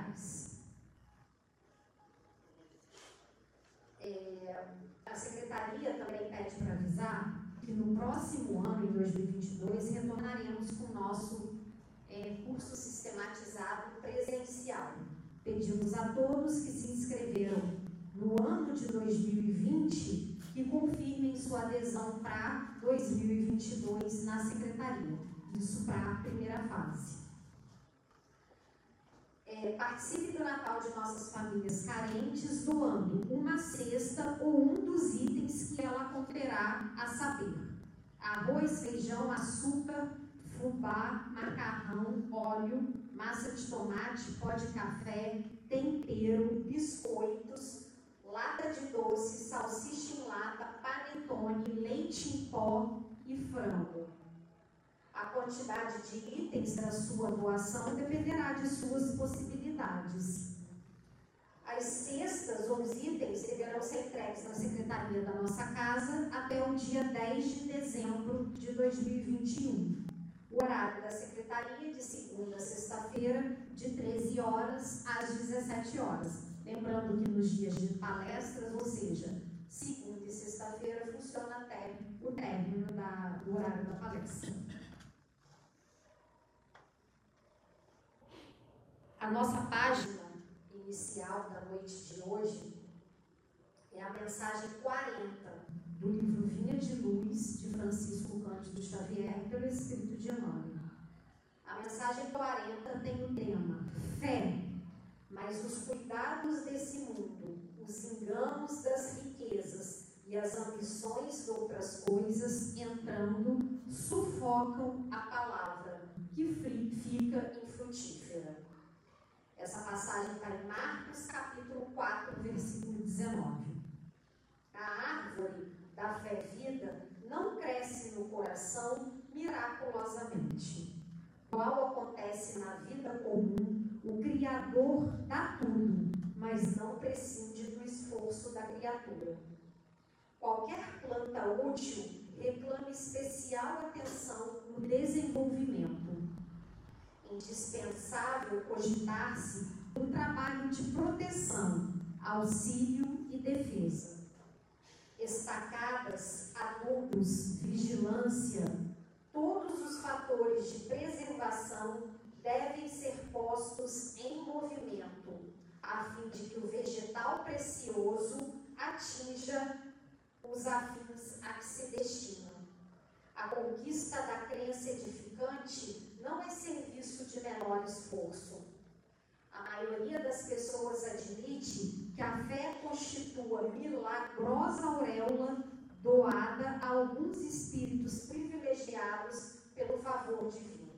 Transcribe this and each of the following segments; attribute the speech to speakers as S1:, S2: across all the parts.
S1: 30. Reais. É, a secretaria também pede para avisar que no próximo ano, em 2022, retornaremos com o nosso é, curso sistematizado presencial. Pedimos a todos que se inscreveram no ano de 2020 que confirmem sua adesão para 2022 na secretaria. Isso para a primeira fase. É, participe do Natal de nossas famílias carentes doando uma cesta ou um dos itens que ela conterá a saber: arroz, feijão, açúcar, fubá, macarrão, óleo, massa de tomate, pó de café, tempero, biscoitos, lata de doce, salsicha em lata, panetone, leite em pó e frango. A quantidade de itens da sua doação dependerá de suas possibilidades. As cestas ou os itens deverão ser entregues na secretaria da nossa casa até o dia 10 de dezembro de 2021. O horário da secretaria de segunda a sexta-feira, de 13 horas às 17 horas. Lembrando que nos dias de palestras, ou seja, segunda e sexta-feira, funciona até o término da, do horário da palestra. A nossa página inicial da noite de hoje é a mensagem 40 do livro Vinha de Luz, de Francisco Cândido Xavier, pelo Espírito de Emmanuel. A mensagem 40 tem o tema Fé mas os cuidados desse mundo, os enganos das riquezas e as ambições de outras coisas entrando sufocam a palavra, que fica infrutífera. Essa passagem está em Marcos capítulo 4, versículo 19. A árvore da fé vida não cresce no coração miraculosamente. Qual acontece na vida comum o Criador dá tudo, mas não prescinde do esforço da criatura. Qualquer planta útil reclama especial atenção no desenvolvimento. Indispensável cogitar-se o trabalho de proteção, auxílio e defesa. Estacadas, adubos, vigilância, todos os fatores de preservação devem ser postos em movimento, a fim de que o vegetal precioso atinja os afins a que se destina. A conquista da crença edificante não é serviço de menor esforço. A maioria das pessoas admite que a fé constitua milagrosa auréola doada a alguns espíritos privilegiados pelo favor divino.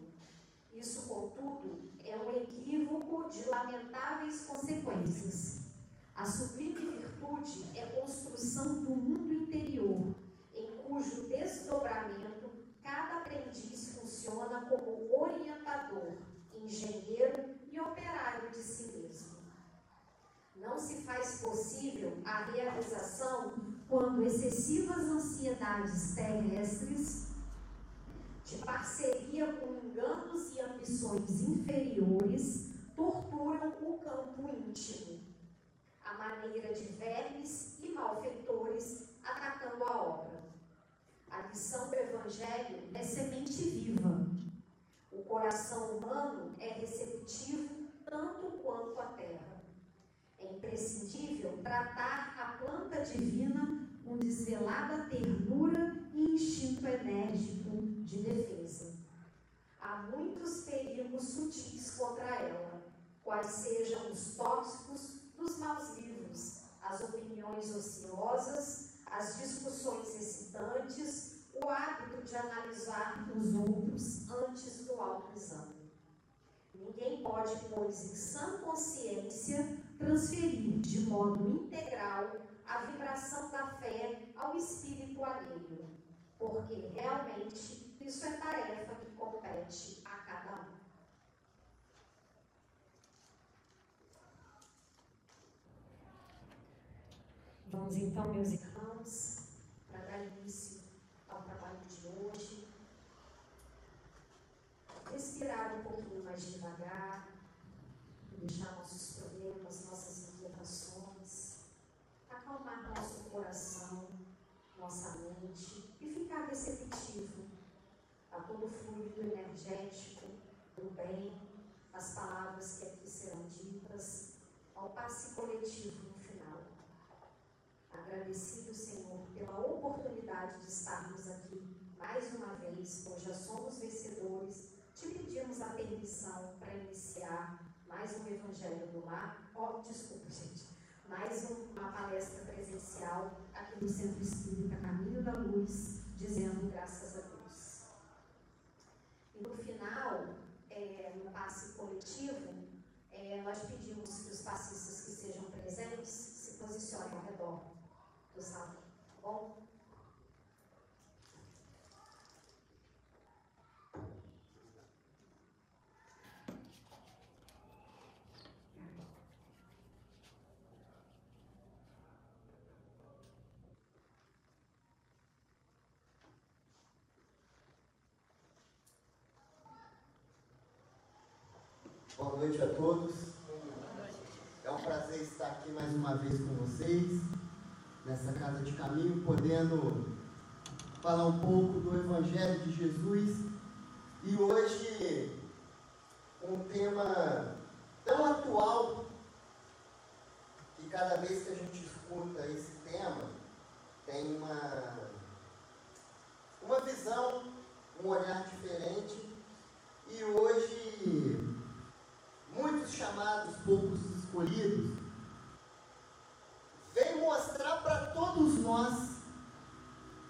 S1: Isso, contudo, é um equívoco de lamentáveis consequências. A sublime virtude é construção do mundo interior, em cujo desdobramento cada aprendiz funciona como orientador, engenheiro e operário de si mesmo. Não se faz possível a realização quando excessivas ansiedades terrestres de parceria com enganos e ambições inferiores, torturam o campo íntimo, a maneira de vermes e malfeitores atacando a obra. A lição do Evangelho é semente viva. O coração humano é receptivo tanto quanto a terra. É imprescindível tratar a planta divina com desvelada ternura e instinto enérgico de defesa. Há muitos perigos sutis contra ela, quais sejam os tóxicos dos maus livros, as opiniões ociosas, as discussões excitantes, o hábito de analisar os outros antes do autoexame. Ninguém pode, pois, em sã consciência, transferir de modo integral a vibração da fé ao espírito alheio, porque realmente isso é tarefa que compete a cada um. Vamos então, meus irmãos, para dar início ao trabalho de hoje. Respirar um pouquinho mais devagar, deixar nossos problemas, nossas inquietações, acalmar nosso coração, nossa mente e ficar receptivo a todo o fluido energético do bem, as palavras que aqui serão ditas, ao passe coletivo no final. Agradecido, Senhor, pela oportunidade de estarmos aqui mais uma vez, pois já somos vencedores, te pedimos a permissão para iniciar mais um Evangelho do Lar. Oh, desculpa, gente. Mais uma palestra presencial aqui no Centro Espírita Caminho da Luz, dizendo graças a Deus. E no final, é, no passe coletivo, é, nós pedimos que os passistas que estejam presentes se posicionem ao redor do salão. Tá bom?
S2: Boa noite a todos. É um prazer estar aqui mais uma vez com vocês, nessa casa de caminho, podendo falar um pouco do Evangelho de Jesus. E hoje, um tema tão atual, que cada vez que a gente escuta esse tema, tem uma, uma visão, um olhar diferente. E hoje muitos chamados, poucos escolhidos, vem mostrar para todos nós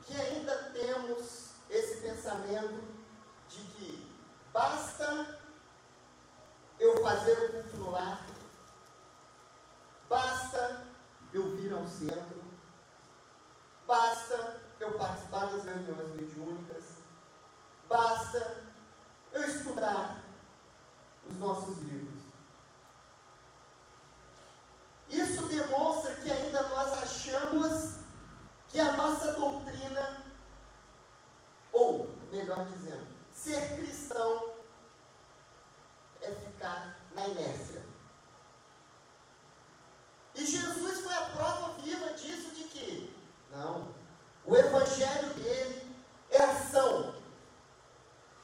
S2: que ainda temos esse pensamento de que basta eu fazer o culto no lar, basta eu vir ao centro, basta eu participar das reuniões mediúnicas, basta eu estudar os nossos livros. Isso demonstra que ainda nós achamos que a nossa doutrina, ou melhor dizendo, ser cristão é ficar na inércia. E Jesus foi a prova viva disso de que, não, o evangelho dele é ação,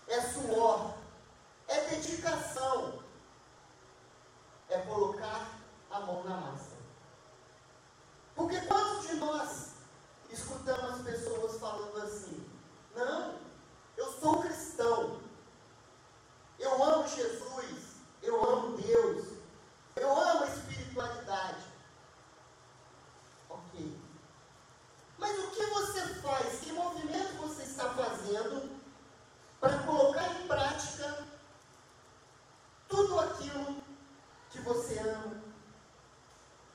S2: é suor, é dedicação, é colocar a mão na massa. Porque quantos de nós escutamos as pessoas falando assim: não, eu sou cristão, eu amo Jesus, eu amo Deus, eu amo a espiritualidade. Ok. Mas o que você faz? Que movimento você está fazendo para colocar em prática tudo aquilo que você ama,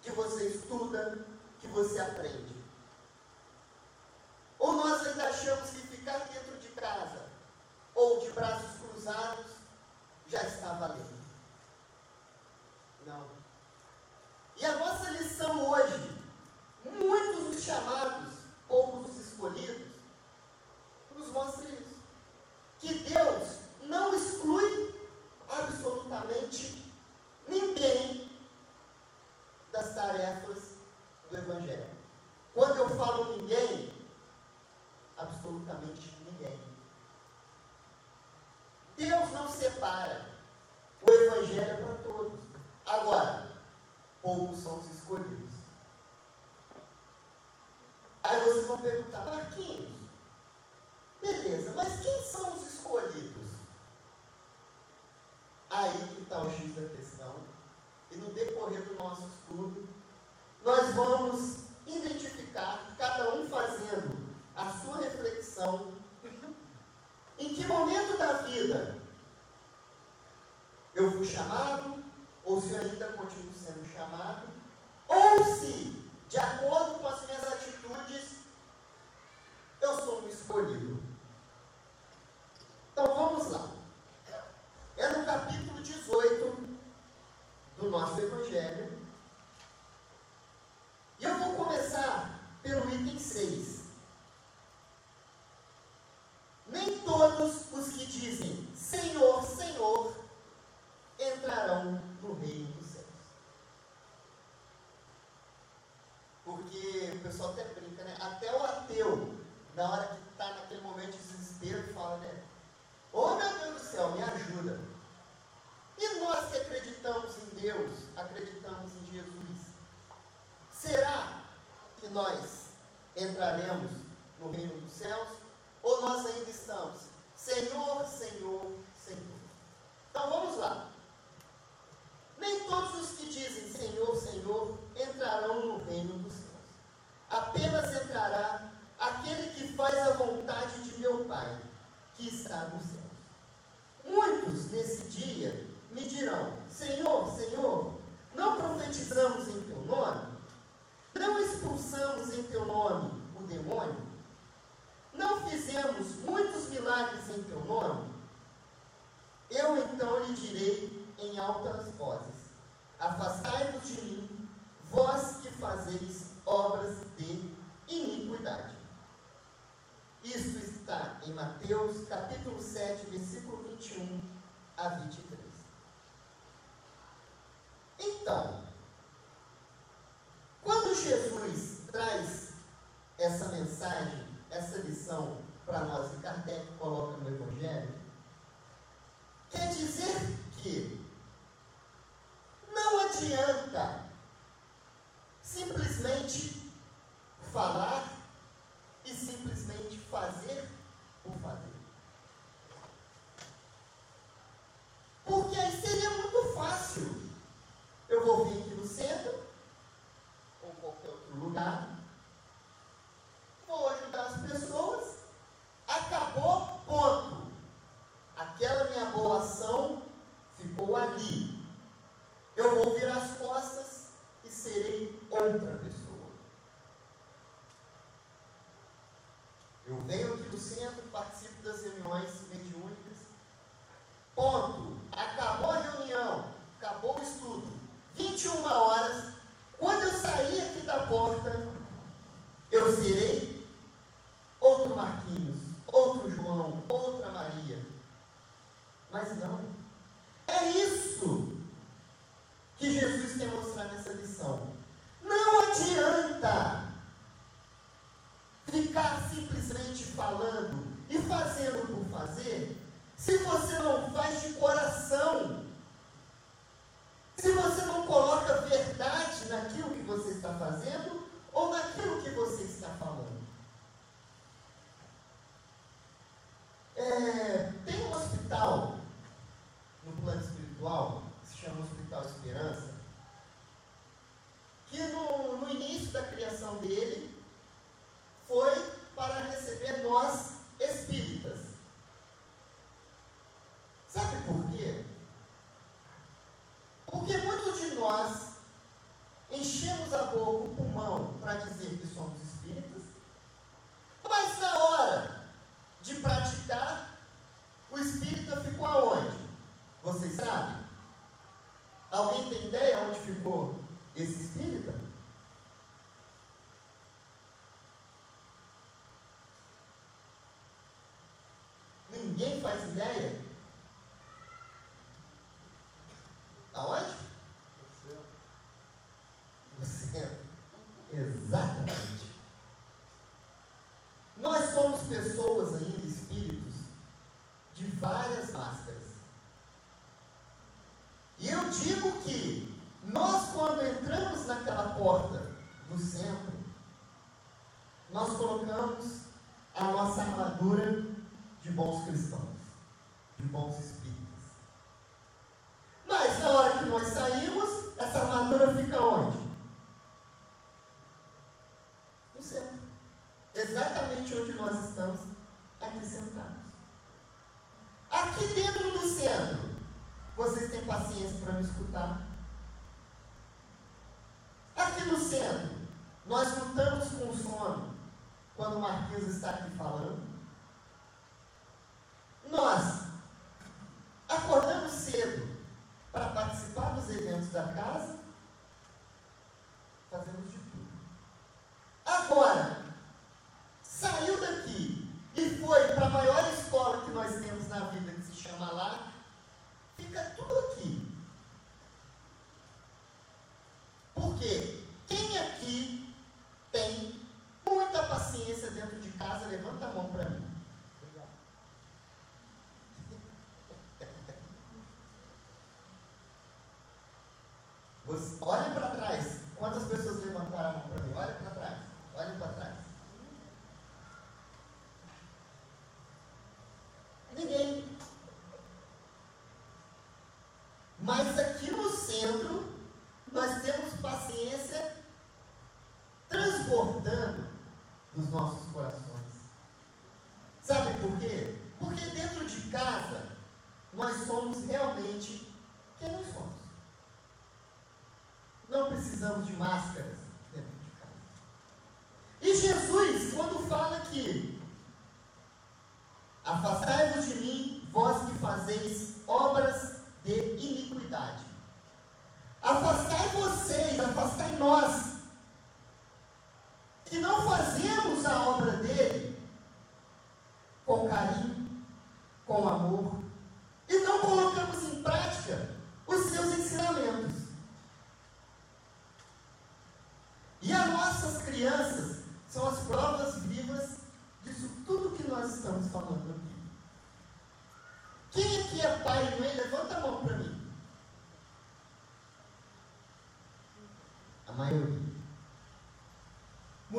S2: que você estuda, que você aprende. Ou nós ainda achamos que ficar dentro de casa ou de braços cruzados já está valendo. Não. E a nossa lição hoje, muitos os chamados, poucos os escolhidos, nos mostra isso. Que Deus não exclui absolutamente ninguém das tarefas do Evangelho. Quando eu falo ninguém, absolutamente ninguém. Deus não separa. O Evangelho é para todos. Agora, poucos são os escolhidos. Aí vocês vão perguntar, Marquinhos, beleza, mas quem são os escolhidos? Aí que está o X da questão. E no decorrer nosso estudo, nós vamos identificar, cada um fazendo a sua reflexão, em que momento da vida eu fui chamado, ou se ainda continuo sendo chamado, ou se, de acordo com as minhas atitudes, eu sou um escolhido. Então vamos lá. É no capítulo 18 do nosso Evangelho. E eu vou começar pelo item 6. Nem todos os que dizem Senhor, Senhor entrarão no reino dos céus. Porque o pessoal até brinca, né? Até o ateu, na hora que está naquele momento de desespero, fala, né? Oh meu Deus do céu, me ajuda. E nós que acreditamos em Deus, acreditamos em Jesus, será que nós entraremos no reino dos céus? Ou nós ainda estamos, Senhor, Senhor, Senhor? Então vamos lá. Nem todos os que dizem Senhor, Senhor entrarão no reino dos céus. Apenas entrará aquele que faz a vontade de meu Pai, que está nos céus. Muitos nesse dia me dirão: Senhor, Senhor, não profetizamos em teu nome? Não expulsamos em teu nome o demônio? Não fizemos muitos milagres em teu nome? Eu então lhe direi em altas vozes: Afastai-vos de mim, vós que fazeis obras de iniquidade. Isto está em Mateus capítulo 7, versículo 21 a 23.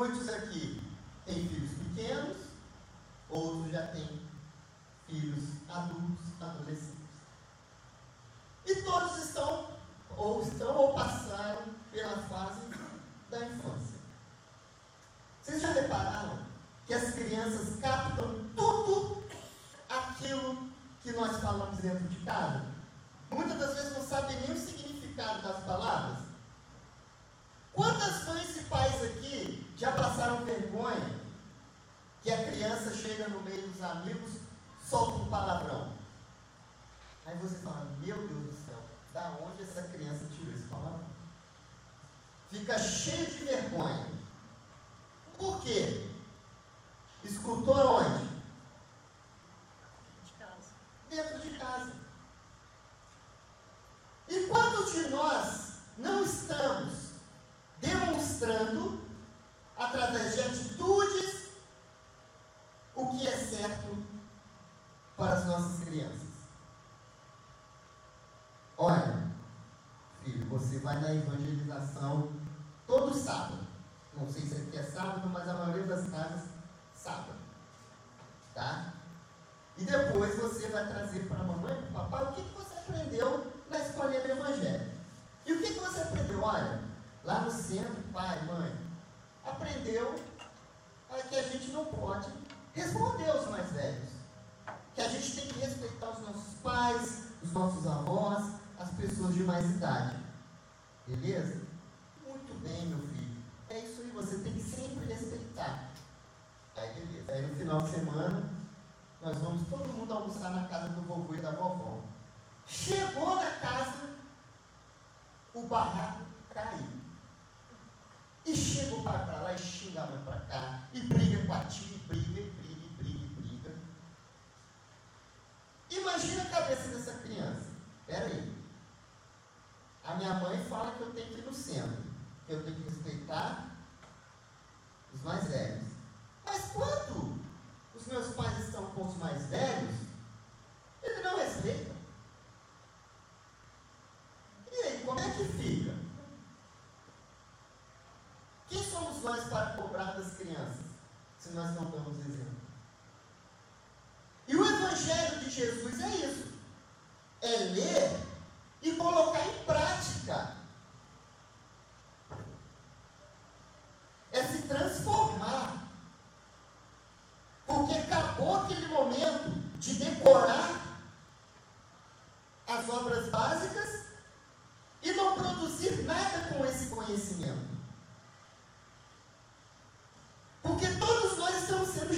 S2: Muitos aqui têm filhos pequenos, outros já têm filhos adultos, adolescentes. E todos estão, ou estão, ou passaram pela fase da infância. Vocês já repararam que as crianças captam vai na evangelização todo sábado. Não sei se é aqui é sábado, mas a maioria das casas, sábado. Tá? E depois você vai trazer para a mamãe e para o papai o que, que você aprendeu na escolinha do Evangelho. E o que, que você aprendeu? Olha, lá no centro, pai, mãe, aprendeu que a gente não pode responder aos mais velhos. Que a gente tem que respeitar os nossos pais, os nossos avós, as pessoas de mais idade. Beleza?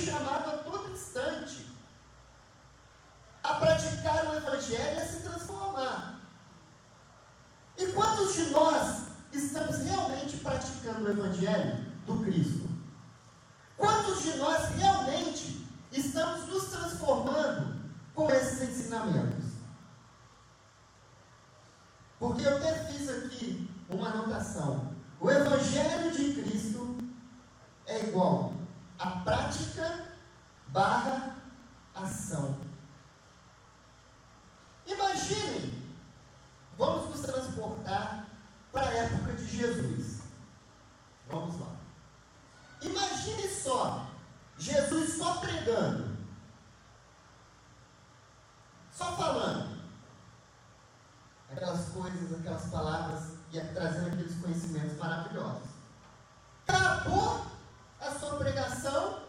S2: Chamados a todo instante a praticar o Evangelho e a se transformar. E quantos de nós estamos realmente praticando o Evangelho do Cristo? Quantos de nós realmente estamos nos transformando com esses ensinamentos? Porque eu até fiz aqui uma anotação. O Evangelho de Cristo é igual a prática barra ação. Imaginem, vamos nos transportar para a época de Jesus. Vamos lá. Imagine só, Jesus só pregando, só falando aquelas coisas, aquelas palavras e trazendo aqueles conhecimentos maravilhosos. Acabou a sua pregação,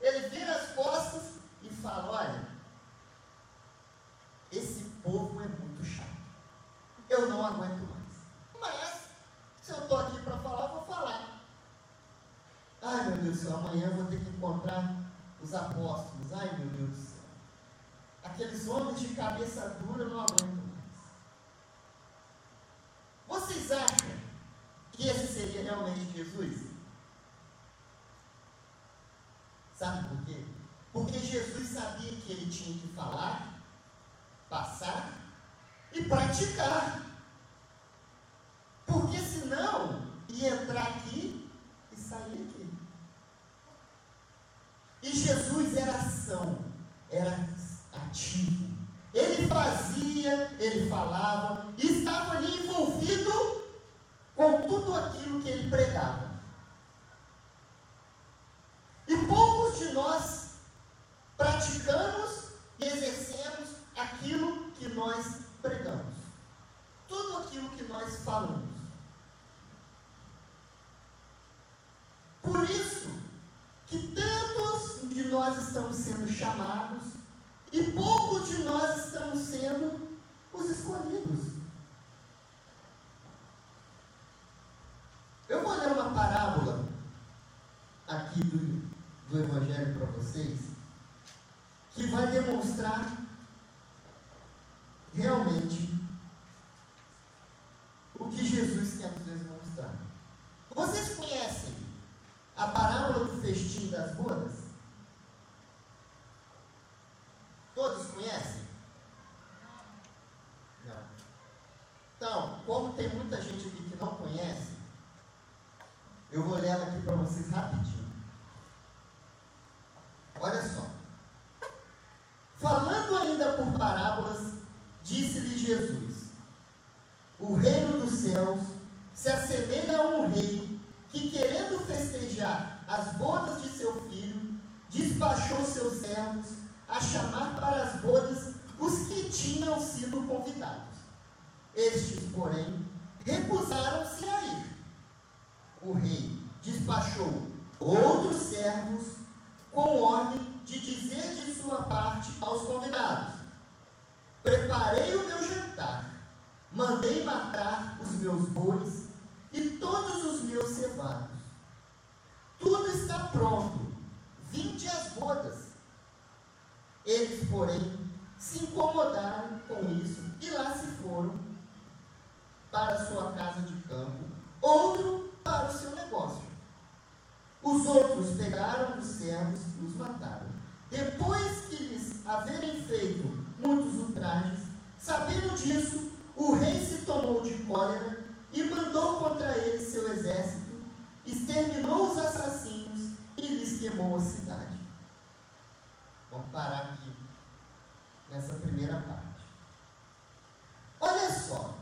S2: ele vira as costas e fala: Olha, esse povo é muito chato. Eu não aguento mais. Mas, se eu estou aqui para falar, vou falar. Ai, meu Deus do céu, amanhã eu vou ter que encontrar os apóstolos. Ai, meu Deus do céu. Aqueles homens de cabeça dura, eu não aguento mais. Vocês acham que esse seria realmente Jesus? Sabe por quê? Porque Jesus sabia que ele tinha que falar, passar e praticar. Porque senão ia entrar aqui e sair aqui. E Jesus era ação, era ativo. Ele fazia, ele falava, e estava ali envolvido com tudo aquilo que ele pregava. E poucos de nós praticamos e exercemos aquilo que nós pregamos. Tudo aquilo que nós falamos. Por isso que tantos de nós chamados e poucos de nós estamos sendo os escolhidos. Eu vou ler uma parábola aqui do do Evangelho para vocês, que vai demonstrar realmente o que Jesus quer nos demonstrar. Vocês conhecem a parábola do festim das bodas? Todos conhecem? Não. Então, como tem muita gente aqui que não conhece, eu vou ler ela aqui para vocês rapidinho. Olha só. Falando ainda por parábolas, disse-lhe Jesus: O reino dos céus se assemelha a um rei que, querendo festejar as bodas de seu filho, despachou seus servos a chamar para as bodas os que tinham sido convidados. Estes, porém, recusaram-se a ir. O rei despachou outros servos com ordem de dizer de sua parte aos convidados: Preparei o meu jantar, mandei matar os meus bois e todos os meus cevados. Tudo está pronto, vinde as bodas. Eles, porém, se incomodaram com isso e lá se foram para sua casa de campo, outro para o seu negócio. Os outros pegaram os servos e os mataram. Depois que lhes haverem feito muitos ultrajes, sabendo disso, o rei se tomou de cólera e mandou contra eles seu exército, exterminou os assassinos e lhes queimou a cidade. Vamos parar aqui nessa primeira parte. Olha só,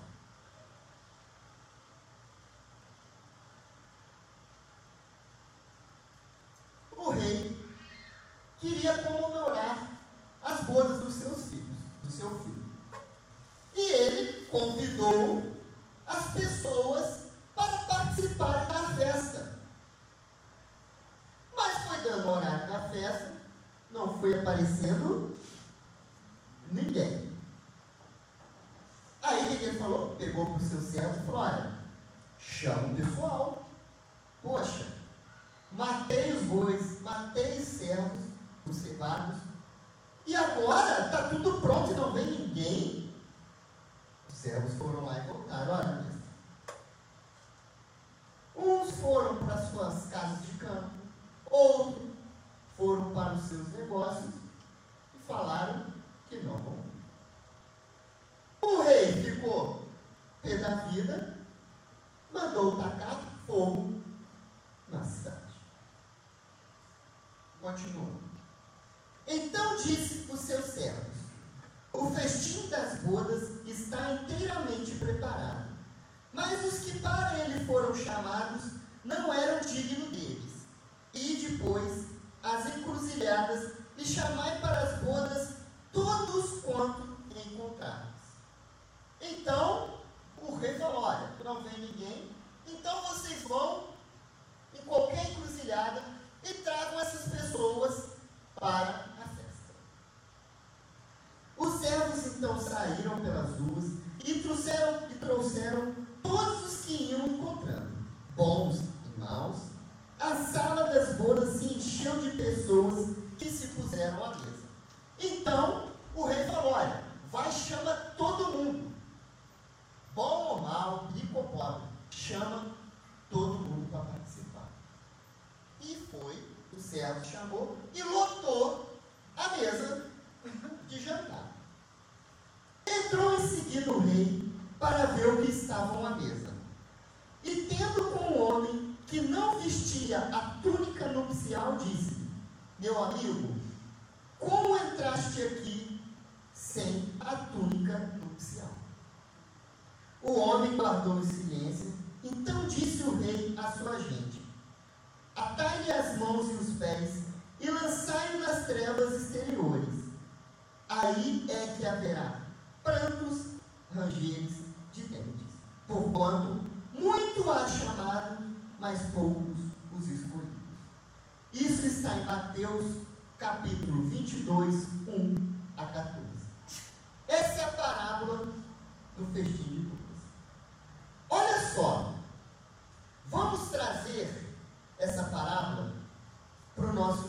S2: continuou.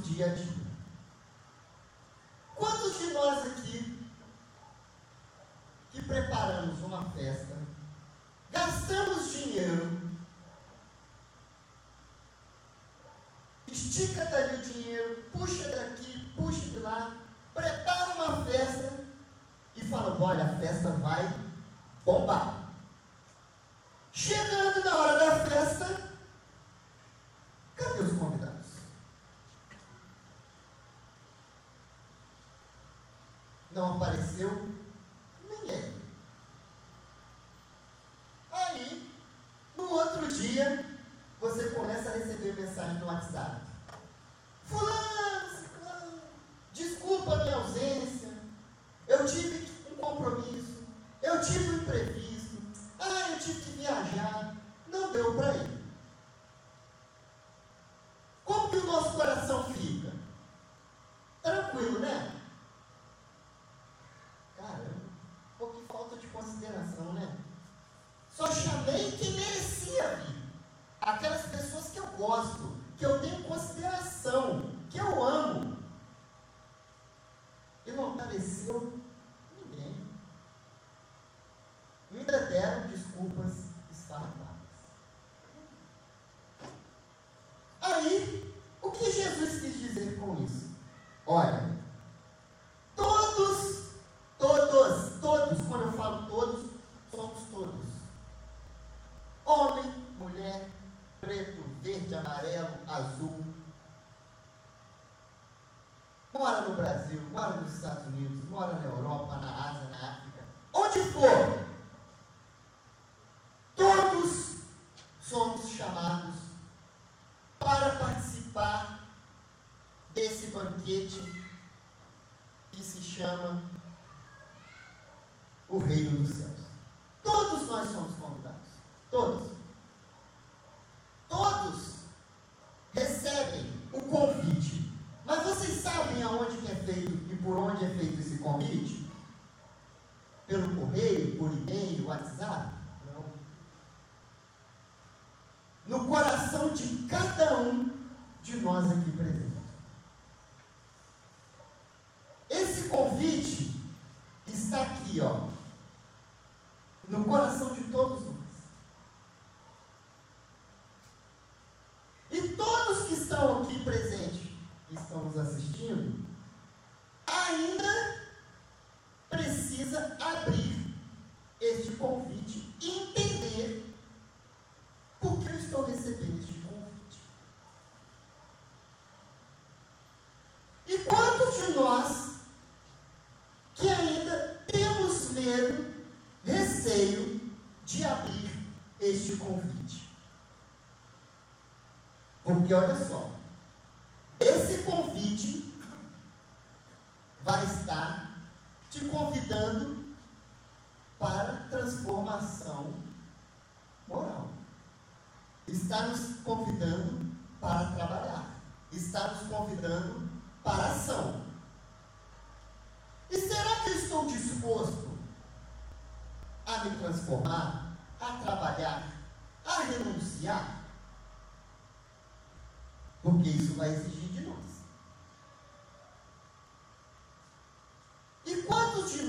S2: GH desculpas esfarrapadas. Aí, o que Jesus quis dizer com isso? Olha, 有的少。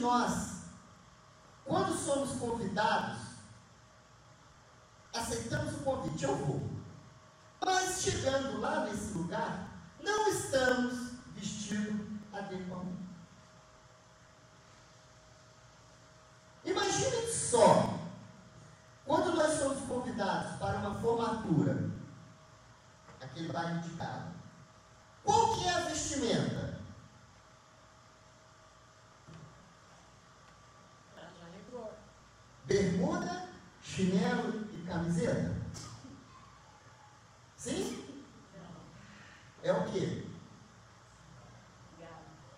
S2: nós, quando somos convidados, aceitamos o convite, eu vou. bermuda, chinelo e camiseta? Sim? É o quê?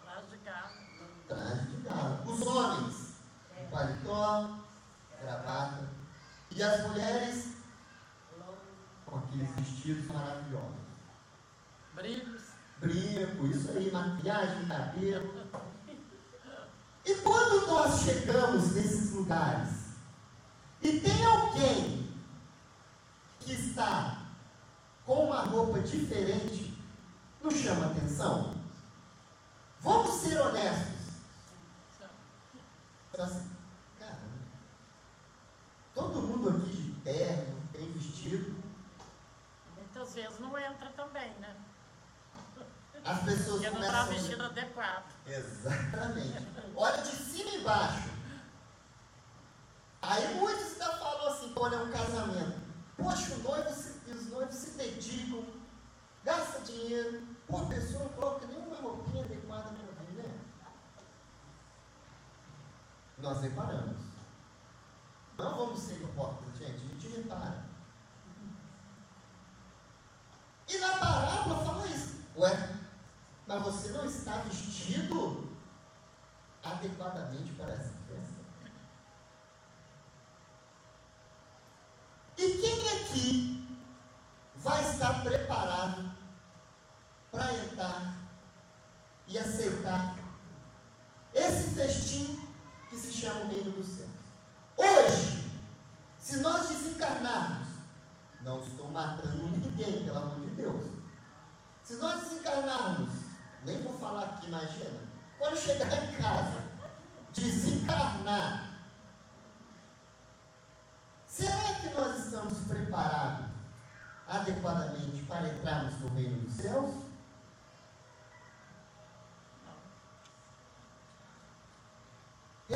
S3: Traje de gala.
S2: Traje de gala. Os homens, é. paletó, gravata. E as mulheres, com aqueles vestidos maravilhosos.
S3: Brincos.
S2: Brinco, isso aí, maquiagem, cabelo. adequadamente para essa situação. E quem aqui vai estar preparado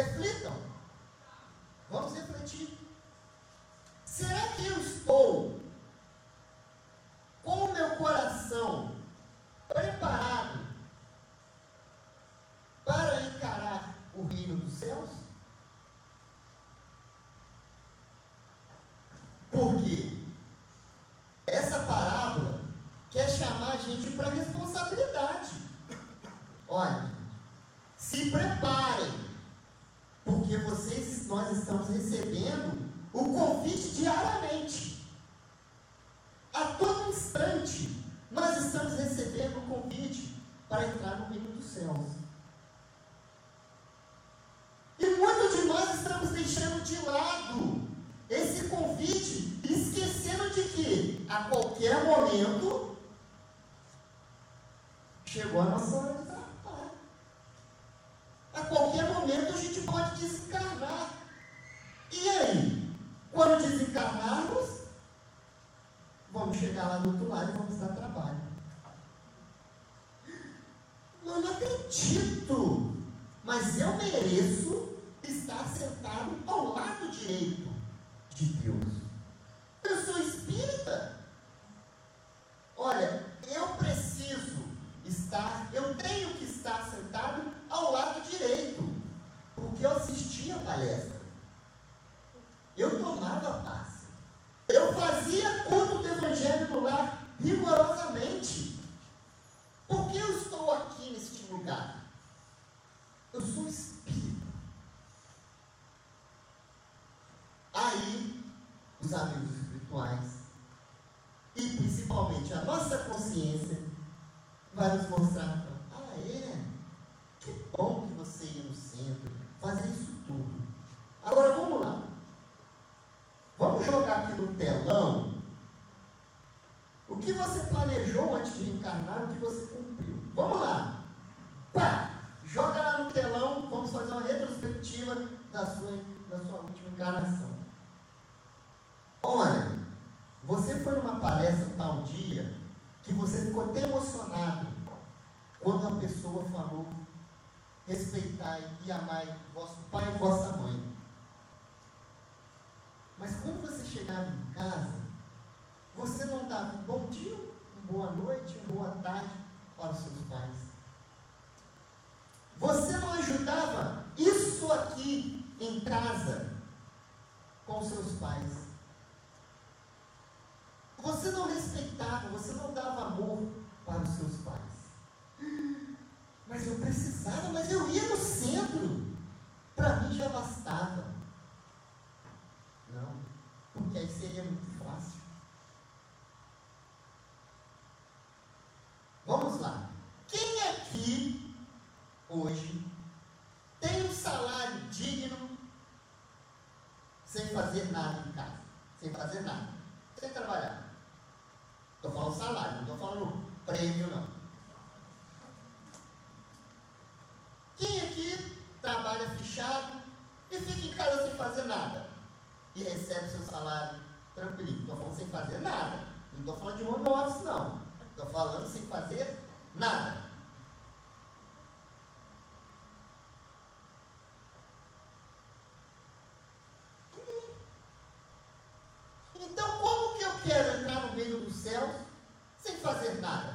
S2: Reflitam. dito, mas eu mereço estar sentado ao lado direito de Deus. da sua, da sua última encarnação. Olha, você foi numa palestra tal dia que você ficou até emocionado quando a pessoa falou respeitai e amai vosso pai e vossa mãe. fazer nada em casa, sem fazer nada, sem trabalhar. Estou falando salário, não estou falando prêmio, não. Quem aqui trabalha fechado e fica em casa sem fazer nada e recebe seu salário tranquilo? Estou falando sem fazer nada. Não estou falando de home office, não. Estou falando sem fazer nada. céus sem fazer nada.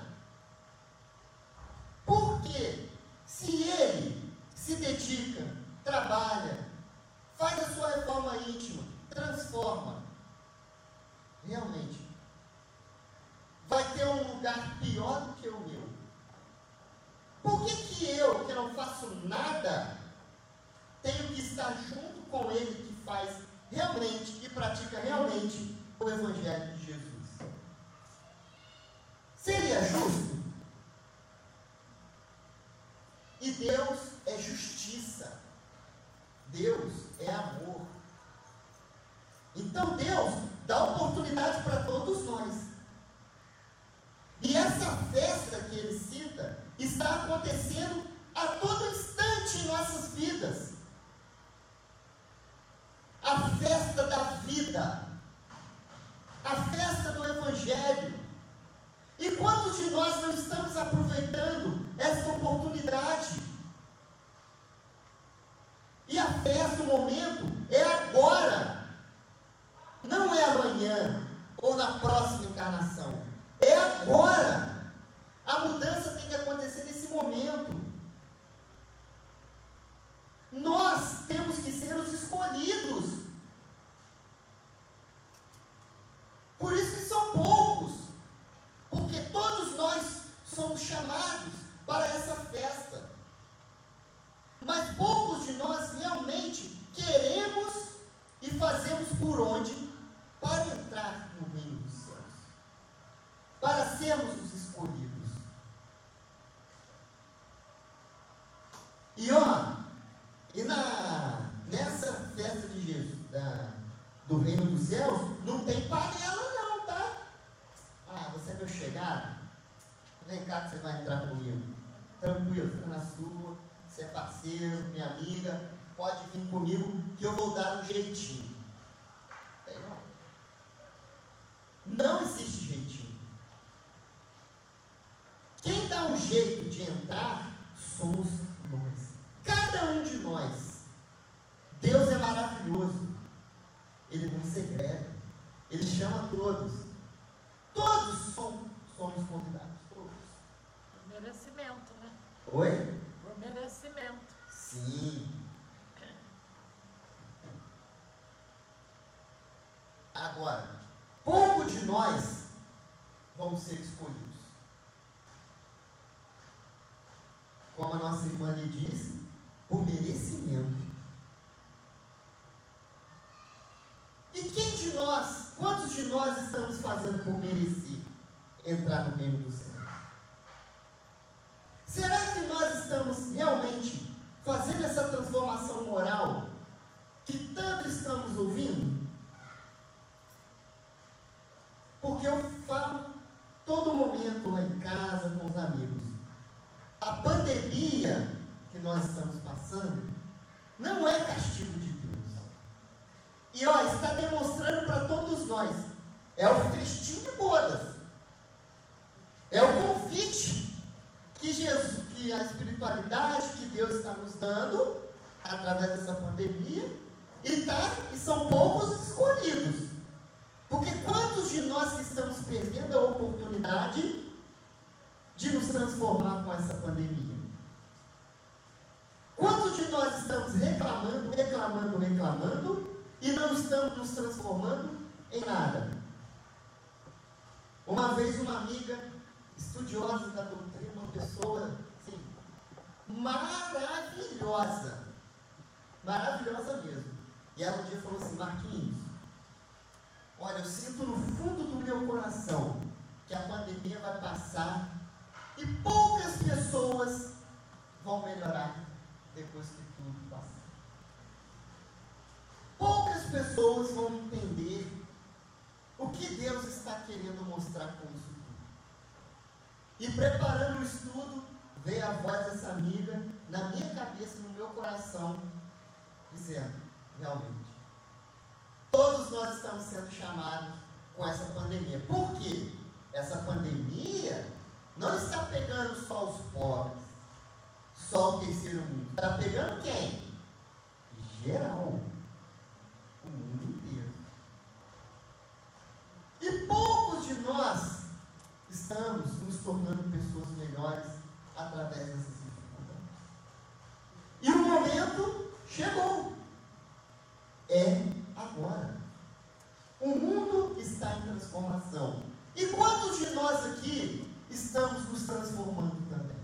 S2: Ser escolhidos. Como a nossa irmã lhe disse, por merecimento. E quem de nós, quantos de nós estamos fazendo por merecer entrar no reino do céu? Será que nós estamos realmente fazendo essa transformação moral que tanto estamos ouvindo? Porque eu falo todo momento lá em casa com os amigos. A pandemia que nós estamos passando não é castigo de Deus. E ó, está demonstrando para todos nós. É o festim de bodas. É o convite que Jesus, que a espiritualidade que Deus está nos dando através dessa pandemia, e, tá, e são poucos escolhidos. Porque quantos de nós que estamos perdendo a oportunidade de nos transformar com essa pandemia? Quantos de nós estamos reclamando, reclamando, reclamando e não estamos nos transformando em nada? Uma vez uma amiga estudiosa da doutrina, uma pessoa assim, maravilhosa, maravilhosa mesmo. E ela um dia falou assim, Marquinhos, olha, eu sinto no fundo do meu coração que a pandemia vai passar e poucas pessoas vão melhorar depois que tudo passar. Poucas pessoas vão entender o que Deus está querendo mostrar com isso tudo. E preparando o estudo, veio a voz dessa amiga na minha cabeça, no meu coração, dizendo: realmente, todos nós estamos sendo chamados com essa pandemia. Por quê? Essa pandemia não está pegando só os pobres, só o terceiro mundo. Está pegando quem? Geral. O mundo inteiro. E poucos de nós estamos nos tornando pessoas melhores através dessas dificuldades. E o momento chegou. É agora. O mundo está em transformação. E quantos de nós aqui estamos nos transformando também?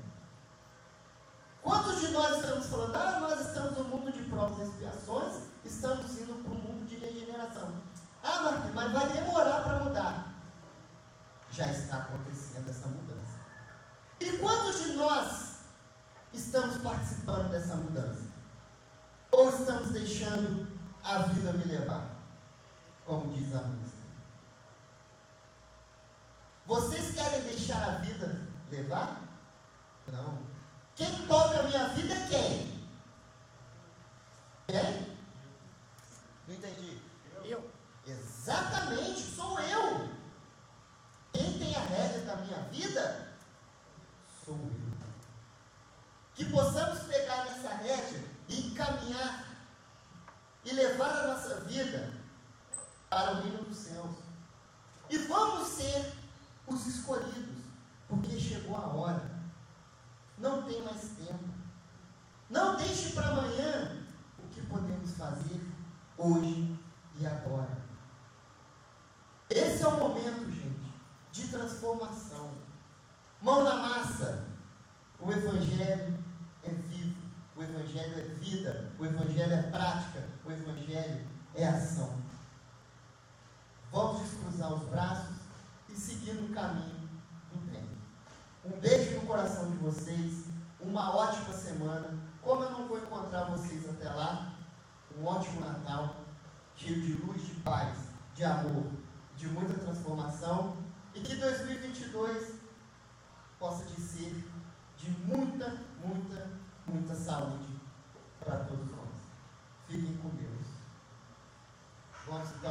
S2: Quantos de nós estamos falando, ah, nós estamos no mundo de provas e expiações, estamos indo para um mundo de regeneração. Ah, Marquinhos, mas vai demorar para mudar. Já está acontecendo essa mudança. E quantos de nós estamos participando dessa mudança? Ou estamos deixando a vida me levar? Como diz a música. Vocês querem deixar a Não. Quem toca a minha vida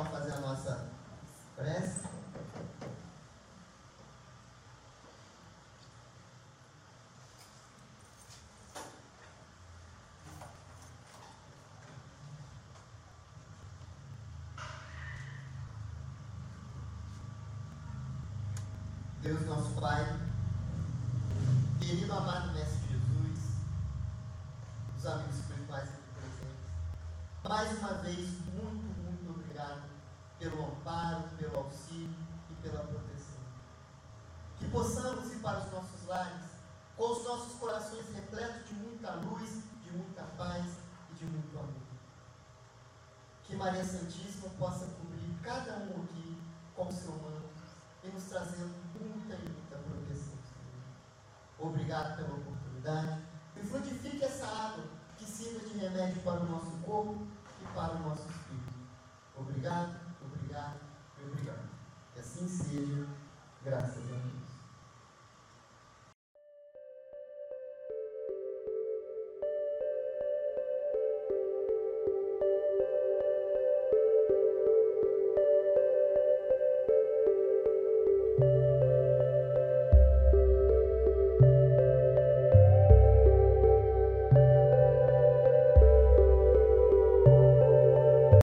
S2: então fazer a nossa prece. Deus nosso Pai, querido amado Mestre Jesus, os amigos espirituais aqui presentes, mais uma vez